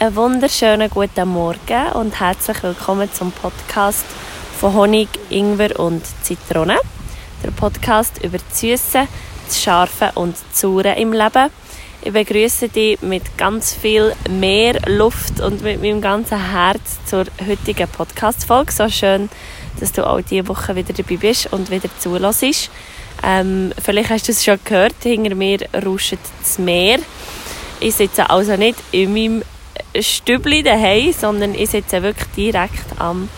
Einen wunderschönen guten Morgen und herzlich willkommen zum Podcast von Honig, Ingwer und Zitrone. Der Podcast über das Süße, das Scharfe und das Saure im Leben. Ich begrüße dich mit ganz viel mehr Luft und mit meinem ganzen Herz zur heutigen Podcast-Folge. So schön, dass du auch diese Woche wieder dabei bist und wieder zulässt. Ähm, vielleicht hast du es schon gehört, hinter mir rauscht das Meer. Ich sitze also nicht in meinem Stübli daheim, sondern ich sitze wirklich direkt am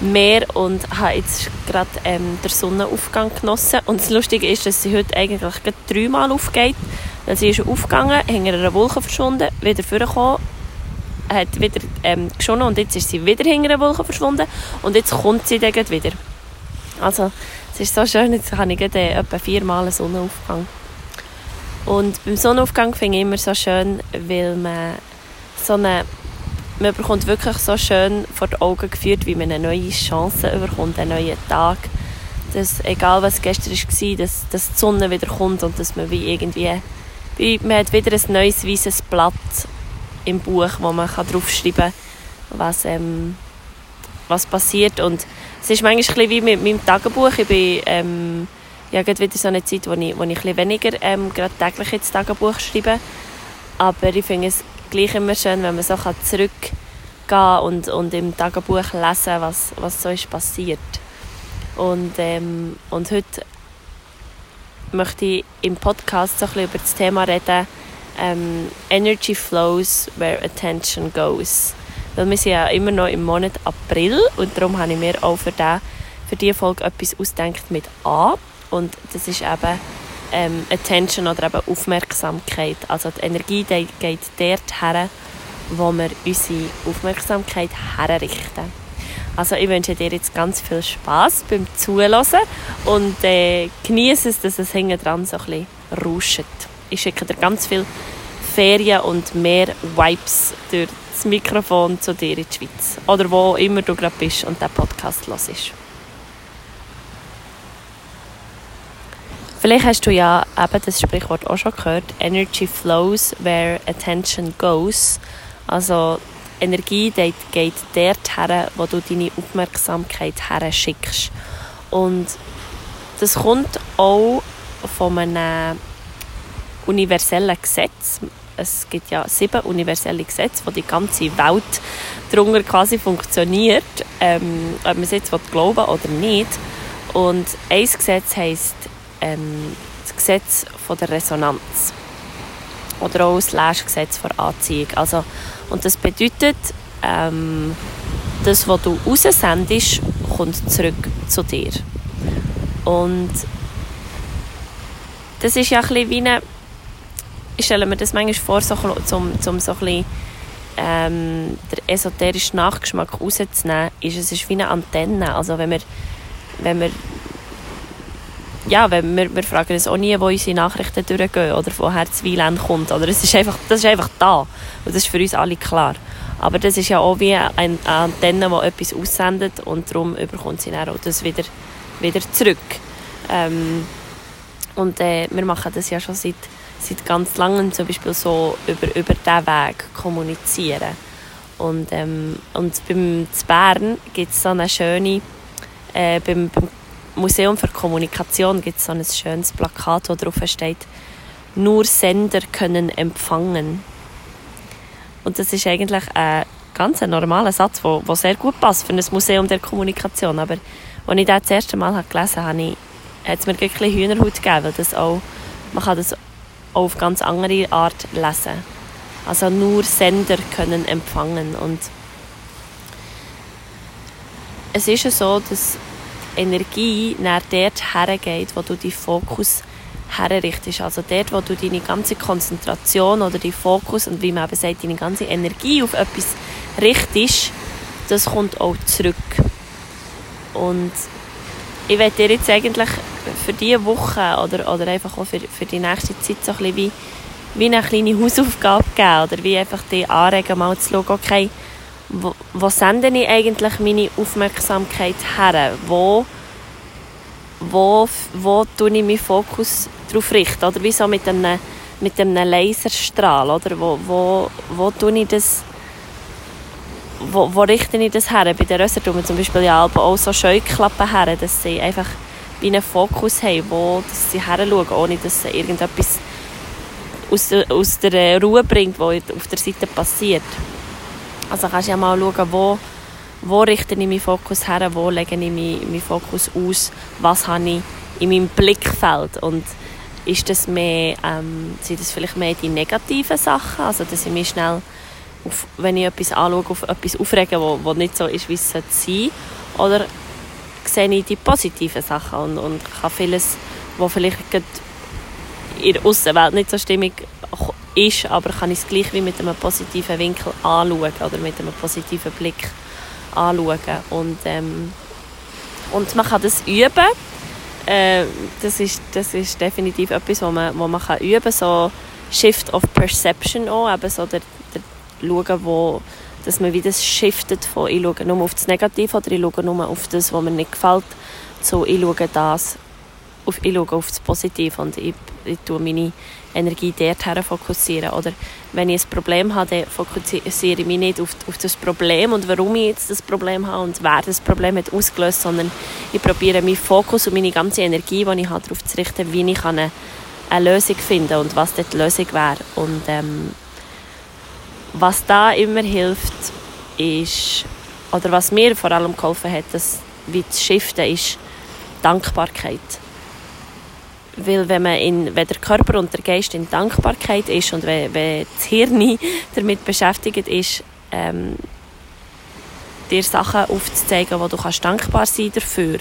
Meer und habe jetzt gerade ähm, den Sonnenaufgang genossen. Und das Lustige ist, dass sie heute eigentlich dreimal aufgeht. Weil sie ist aufgegangen, hinter einer Wolke verschwunden, wieder vorgekommen, hat wieder ähm, geschonnen und jetzt ist sie wieder hinter einer Wolke verschwunden und jetzt kommt sie dann wieder. Also es ist so schön, jetzt habe ich gerade äh, etwa viermal einen Sonnenaufgang. Und beim Sonnenaufgang finde ich immer so schön, weil man so eine, man bekommt wirklich so schön vor die Augen geführt, wie man eine neue Chance bekommt, einen neuen Tag. Dass, egal was gestern war, dass, dass die Sonne wieder kommt und dass man wie irgendwie, wie, man hat wieder ein neues weißes Blatt im Buch, wo man kann draufschreiben kann, was, ähm, was passiert. Und es ist manchmal ein wie mit meinem Tagebuch. Ich bin, ähm, ja, wieder so eine Zeit, wo ich, wo ich ein weniger ähm, gerade täglich ins Tagebuch schreibe. Aber ich finde es gleich immer schön, wenn man so zurückgehen kann und, und im Tagebuch lesen, was, was so ist passiert. Und, ähm, und heute möchte ich im Podcast so ein über das Thema reden, ähm, Energy flows where attention goes. Weil wir sind ja immer noch im Monat April und darum habe ich mir auch für, den, für diese Folge etwas ausgedacht mit A. Und das ist eben ähm, Attention oder eben Aufmerksamkeit. Also die Energie die geht dort her, wo wir unsere Aufmerksamkeit herrichten. Also ich wünsche dir jetzt ganz viel Spaß beim Zuhören und äh, genieße es, dass es hinten dran so ein bisschen rauscht. Ich schicke dir ganz viel Ferien und mehr Vibes durch das Mikrofon zu dir in die Schweiz. Oder wo immer du gerade bist und der Podcast hörst. Vielleicht hast du ja eben das Sprichwort auch schon gehört. Energy flows where attention goes. Also Energie geht dort her, wo du deine Aufmerksamkeit her schickst. Und das kommt auch von einem universellen Gesetz. Es gibt ja sieben universelle Gesetze, wo die ganze Welt darunter quasi funktioniert, ähm, ob man es jetzt glauben oder nicht. Und ein Gesetz heisst ähm, das Gesetz von der Resonanz oder auch das Lashgesetz von Anziehung. Also, und das bedeutet, ähm, das, was du raussendest, kommt zurück zu dir. Und das ist ja ein bisschen wie eine, ich stelle mir das manchmal vor, so, zum, zum so ein bisschen, ähm, den esoterischen Nachgeschmack rauszunehmen, ist es ist wie eine Antenne. Also wenn wir, wenn wir ja, wir, wir fragen uns auch nie, wo unsere Nachrichten durchgehen oder woher das WLAN kommt. Oder es ist einfach, das ist einfach da. Und das ist für uns alle klar. Aber das ist ja auch wie eine Antenne, die etwas aussendet und darum bekommt sie dann auch das wieder, wieder zurück. Ähm, und äh, wir machen das ja schon seit, seit ganz langem, zum Beispiel so über, über diesen Weg kommunizieren. Und, ähm, und beim Bern gibt es so eine schöne, äh, beim, beim Museum für Kommunikation gibt es so ein schönes Plakat, wo drauf steht, nur Sender können empfangen. Und das ist eigentlich ein ganz normaler Satz, der, sehr gut passt für ein Museum der Kommunikation. Aber als ich das, das erste Mal gelesen habe, hat es mir ein bisschen Hühnerhaut gegeben, weil das auch, man kann das auch auf ganz andere Art lesen. Also nur Sender können empfangen. Und es ist ja so, dass Energie nach dort hergeht, wo du deinen Fokus herrichtest. Also dort, wo du deine ganze Konzentration oder deinen Fokus und wie man eben sagt, deine ganze Energie auf etwas richtest, das kommt auch zurück. Und ich werde dir jetzt eigentlich für diese Woche oder, oder einfach auch für, für die nächste Zeit so ein bisschen wie, wie eine kleine Hausaufgabe geben oder wie einfach die anregen, mal zu schauen, okay, wo, wo sende ich eigentlich meine Aufmerksamkeit her? Wo, wo, wo tue ich meinen Fokus darauf richten? Oder wie so mit einem, mit einem Laserstrahl? Oder wo, wo, wo tue ich das wo, wo richte ich das her? Bei den Rössern zum Beispiel ja auch so Scheuklappen her, dass sie einfach wie einen Fokus haben, wo dass sie her schauen, ohne dass irgendetwas aus, aus der Ruhe bringt, was auf der Seite passiert. Also kannst ja mal schauen, wo, wo richte ich meinen Fokus her, wo lege ich meinen, meinen Fokus aus, was habe ich in meinem Blickfeld. Und ist das mehr, ähm, sind das vielleicht mehr die negativen Sachen, also dass ich mich schnell, auf, wenn ich etwas anschaue, auf etwas aufrege, wo, wo nicht so ist, wie es sein. Sollte, oder sehe ich die positiven Sachen und, und kann vieles, was vielleicht in der Außenwelt nicht so stimmig ist, aber kann ich es gleich wie mit einem positiven Winkel anschauen oder mit einem positiven Blick anschauen und, ähm, und man kann das üben äh, das, ist, das ist definitiv etwas, was man, wo man kann üben kann. So Shift of Perception auch, eben so der, der Schauen, wo, dass man wieder shiftet von ich schaue nur auf das Negative oder ich schaue nur auf das, was mir nicht gefällt, zu ich schaue das, auf, ich schaue auf das Positive und ich, ich tue meine Energie dorthin fokussieren. Oder wenn ich ein Problem habe, fokussiere ich mich nicht auf, auf das Problem und warum ich jetzt das Problem habe und wer das Problem hat ausgelöst, sondern ich probiere meinen Fokus und meine ganze Energie, die ich habe, darauf zu richten, wie ich eine, eine Lösung finde und was dort die Lösung wäre. Und ähm, was da immer hilft, ist, oder was mir vor allem geholfen hat, das wie zu shiften, ist Dankbarkeit. Weil wenn, man in, wenn der Körper und der Geist in Dankbarkeit ist und wenn, wenn das Hirn damit beschäftigt ist, ähm, dir Sachen aufzuzeigen, wo du kannst dankbar sein dafür,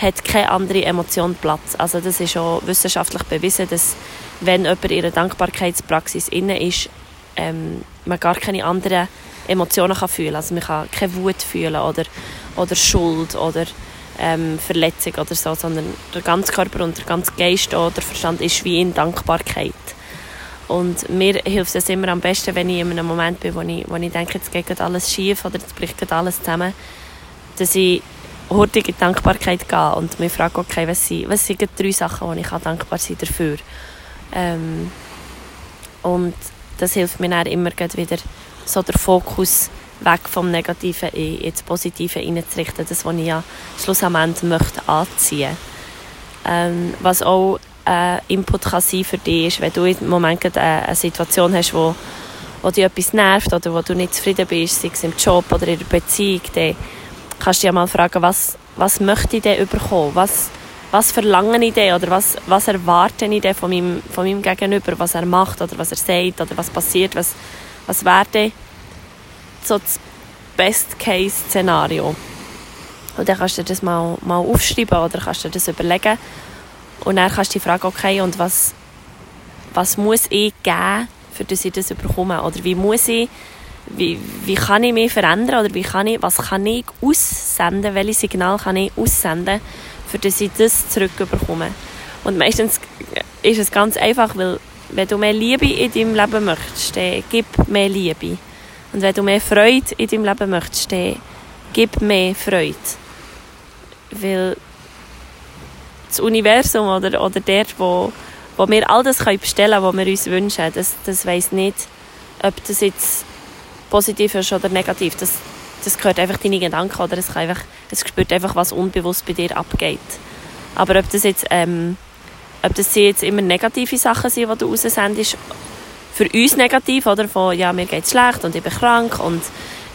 hat keine andere Emotion Platz. Also das ist auch wissenschaftlich bewiesen, dass wenn jemand in einer Dankbarkeitspraxis inne ist, ähm, man gar keine anderen Emotionen kann fühlen. Also man kann keine Wut fühlen oder, oder Schuld oder ähm, Verletzung oder so, sondern der ganze Körper und der ganze Geist oder Verstand ist wie in Dankbarkeit. Und mir hilft es immer am besten, wenn ich in einem Moment bin, wo ich, wo ich denke, jetzt geht alles schief oder jetzt bricht alles zusammen, dass ich hurtig in Dankbarkeit gehe und mich frage, okay, was sind, was sind drei Sachen, die ich dankbar sein kann dafür. Ähm, und das hilft mir dann immer wieder so der Fokus weg vom Negativen in, in das Positive hineinzurichten, das, was ich ja schlussendlich möchte anziehen. Ähm, Was auch äh, Input kann sein für dich ist, wenn du im Moment eine, eine Situation hast, wo, wo dich etwas nervt oder wo du nicht zufrieden bist, sei es im Job oder in der Beziehung, dann kannst du dich mal fragen, was, was möchte ich denn überkommen? Was, was verlange ich denn oder was, was erwarte ich denn von meinem, von meinem Gegenüber, was er macht oder was er sagt oder was passiert, was, was wäre so das Best-Case-Szenario. Und dann kannst du das mal, mal aufschreiben oder kannst du das überlegen. Und dann kannst du dich fragen, okay, und was, was muss ich geben, für dass ich das bekomme? Oder wie muss ich, wie, wie kann ich mich verändern? Oder wie kann ich, was kann ich aussenden? Welche Signal kann ich aussenden, für dass ich das zurückbekomme? Und meistens ist es ganz einfach, weil wenn du mehr Liebe in deinem Leben möchtest, dann gib mehr Liebe. Und wenn du mehr Freude in deinem Leben möchtest, dann gib mehr Freude. Weil das Universum oder, oder dort, wo, wo wir all das bestellen können, was wir uns wünschen, das, das weiss nicht, ob das jetzt positiv ist oder negativ. Das, das gehört einfach deine Gedanken oder es, einfach, es spürt einfach, was unbewusst bei dir abgeht. Aber ob das jetzt, ähm, ob das jetzt immer negative Sachen sind, die du raussendest, für uns negativ, oder? Von, ja, mir geht's schlecht und ich bin krank und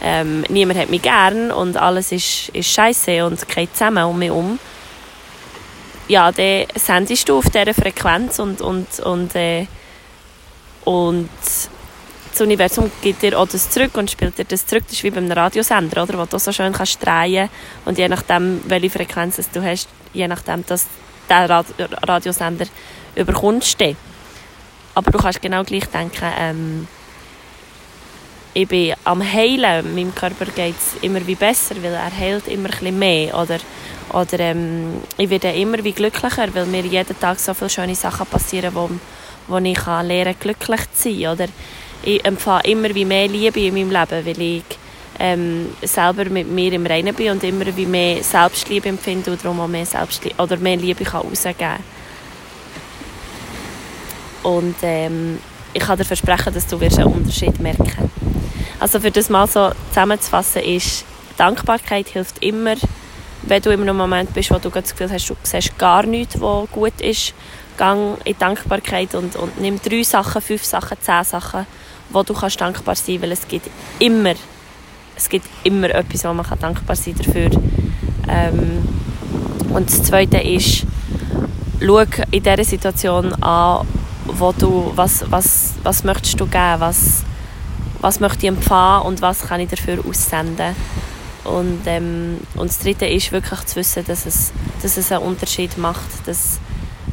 ähm, niemand hat mich gern und alles ist, ist scheiße und geht zusammen um mich um. Ja, dann sendest du auf dieser Frequenz und, und, und, äh, und das Universum gibt dir auch das zurück und spielt dir das zurück. Das ist wie beim Radiosender, oder? Wo du so schön kannst drehen und je nachdem, welche Frequenz du hast, je nachdem, dass der Radiosender überkommst du. Aber du kannst genau gleich denken, ähm, ich bin am Heilen, meinem Körper geht es immer wie besser, weil er heilt immer ein mehr. Oder, oder ähm, ich werde immer wie glücklicher, weil mir jeden Tag so viele schöne Sachen passieren, wo, wo ich kann lernen glücklich zu sein. Oder ich empfange immer wie mehr Liebe in meinem Leben, weil ich ähm, selber mit mir im Reinen bin und immer wie mehr Selbstliebe empfinde und darum auch mehr, Selbstliebe, oder mehr Liebe kann rausgeben kann. Und ähm, ich kann dir versprechen, dass du einen Unterschied merken. Also für das mal so zusammenzufassen ist, Dankbarkeit hilft immer, wenn du in einem Moment bist, wo du das Gefühl hast, du siehst gar nichts, was gut ist, gang in Dankbarkeit und, und nimm drei Sachen, fünf Sachen, zehn Sachen, wo du kannst dankbar sein, weil es gibt immer, es gibt immer etwas, wo man kann dankbar sein dafür. Ähm, und das Zweite ist, schau in dieser Situation an, wo du, was, was, was möchtest du geben, was, was möchte ich empfangen und was kann ich dafür aussenden. Und, ähm, und das Dritte ist wirklich zu wissen, dass es, dass es einen Unterschied macht, dass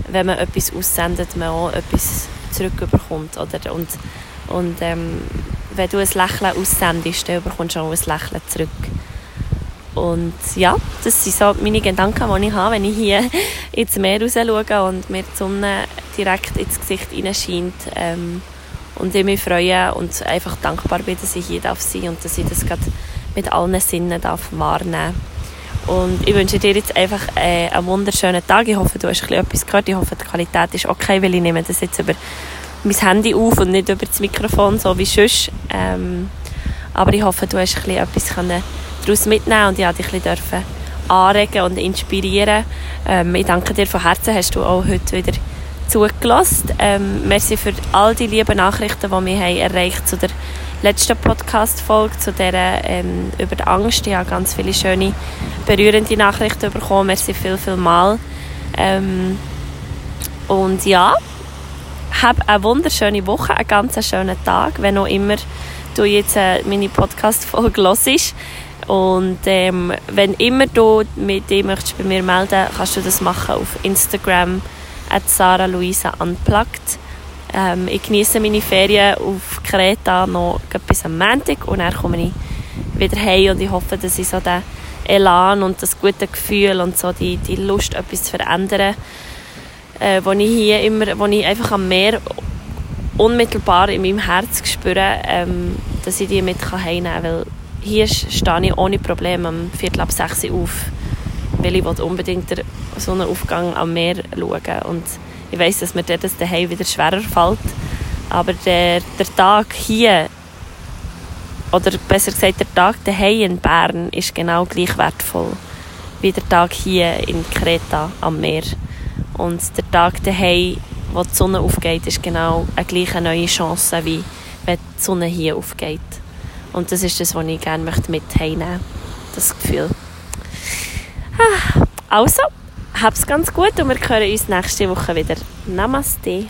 wenn man etwas aussendet, man auch etwas zurückbekommt. Oder? Und, und ähm, wenn du ein Lächeln aussendest, dann bekommst du auch ein Lächeln zurück. Und ja, das sind so meine Gedanken, die ich habe, wenn ich hier ins Meer raus schaue und mir die Sonne direkt ins Gesicht hineinscheint. Ähm, und ich mich freue und einfach dankbar bin, dass ich hier darf sein und dass ich das gerade mit allen Sinnen darf wahrnehmen Und ich wünsche dir jetzt einfach äh, einen wunderschönen Tag. Ich hoffe, du hast etwas gehört. Ich hoffe, die Qualität ist okay, weil ich nehme das jetzt über mein Handy auf und nicht über das Mikrofon, so wie sonst. Ähm, aber ich hoffe, du hast ein etwas können daraus mitnehmen und ich durfte dich ein bisschen anregen und inspirieren. Ähm, ich danke dir von Herzen, hast du auch heute wieder zugelassen. Ähm, merci für all die lieben Nachrichten, die wir haben erreicht zu der letzten Podcast-Folge, zu der ähm, über die Angst. Ich habe ganz viele schöne, berührende Nachrichten bekommen. Merci viel, viel mal. Ähm, und ja, hab eine wunderschöne Woche, einen ganz schönen Tag, wenn auch immer du jetzt äh, meine Podcast-Folge hörst. Und ähm, wenn immer du mit dir möchtest bei mir melden, kannst du das machen auf Instagram at Sarah Luisa Unplugged. Ähm, ich genieße meine Ferien auf Kreta noch bis am Montag und dann komme ich wieder heim und ich hoffe, dass ich so den Elan und das gute Gefühl und so die, die Lust, etwas zu verändern, äh, wo ich hier immer, wo ich einfach am Meer unmittelbar in meinem Herz spüre, ähm, dass ich die mit heimnehmen kann, weil hier stehe ich ohne Probleme am Viertel ab sechs auf, weil ich unbedingt den Sonnenaufgang am Meer schauen und ich weiß, dass mir das daheim wieder schwerer fällt, aber der, der Tag hier oder besser gesagt der Tag daheim in Bern ist genau gleich wertvoll wie der Tag hier in Kreta am Meer und der Tag daheim, wo die Sonne aufgeht, ist genau eine gleiche neue Chance wie wenn die Sonne hier aufgeht. Und das ist das, was ich gerne möchte mit heimnehmen Das Gefühl. Ah, also, hab's ganz gut und wir hören uns nächste Woche wieder. Namaste.